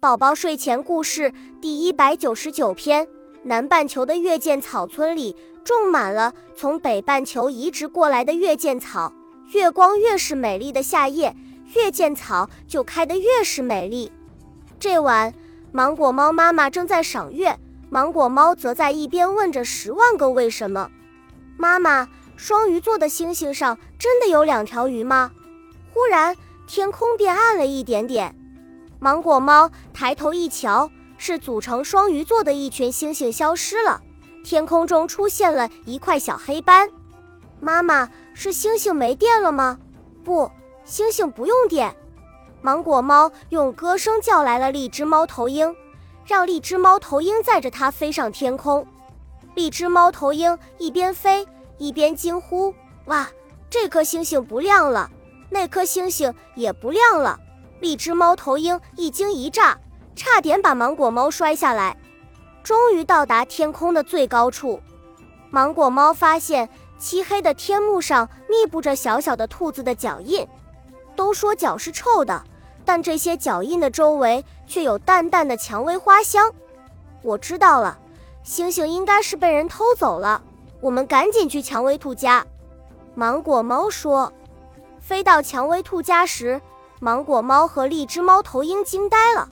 宝宝睡前故事第一百九十九篇：南半球的月见草村里种满了从北半球移植过来的月见草。月光越是美丽的夏夜，月见草就开得越是美丽。这晚，芒果猫妈妈正在赏月，芒果猫则在一边问着十万个为什么。妈妈，双鱼座的星星上真的有两条鱼吗？忽然，天空变暗了一点点。芒果猫抬头一瞧，是组成双鱼座的一群星星消失了，天空中出现了一块小黑斑。妈妈，是星星没电了吗？不，星星不用电。芒果猫用歌声叫来了荔枝猫头鹰，让荔枝猫头鹰载着它飞上天空。荔枝猫头鹰一边飞一边惊呼：“哇，这颗星星不亮了，那颗星星也不亮了。”荔枝猫头鹰一惊一乍，差点把芒果猫摔下来。终于到达天空的最高处，芒果猫发现漆黑的天幕上密布着小小的兔子的脚印。都说脚是臭的，但这些脚印的周围却有淡淡的蔷薇花香。我知道了，星星应该是被人偷走了。我们赶紧去蔷薇兔家。芒果猫说。飞到蔷薇兔家时。芒果猫和荔枝猫头鹰惊呆了，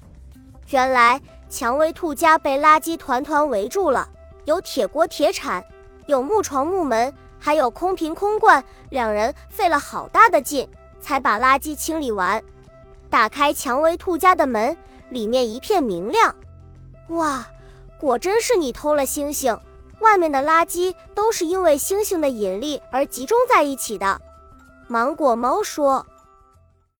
原来蔷薇兔家被垃圾团团围住了，有铁锅铁铲，有木床木门，还有空瓶空罐。两人费了好大的劲，才把垃圾清理完。打开蔷薇兔家的门，里面一片明亮。哇，果真是你偷了星星！外面的垃圾都是因为星星的引力而集中在一起的。芒果猫说。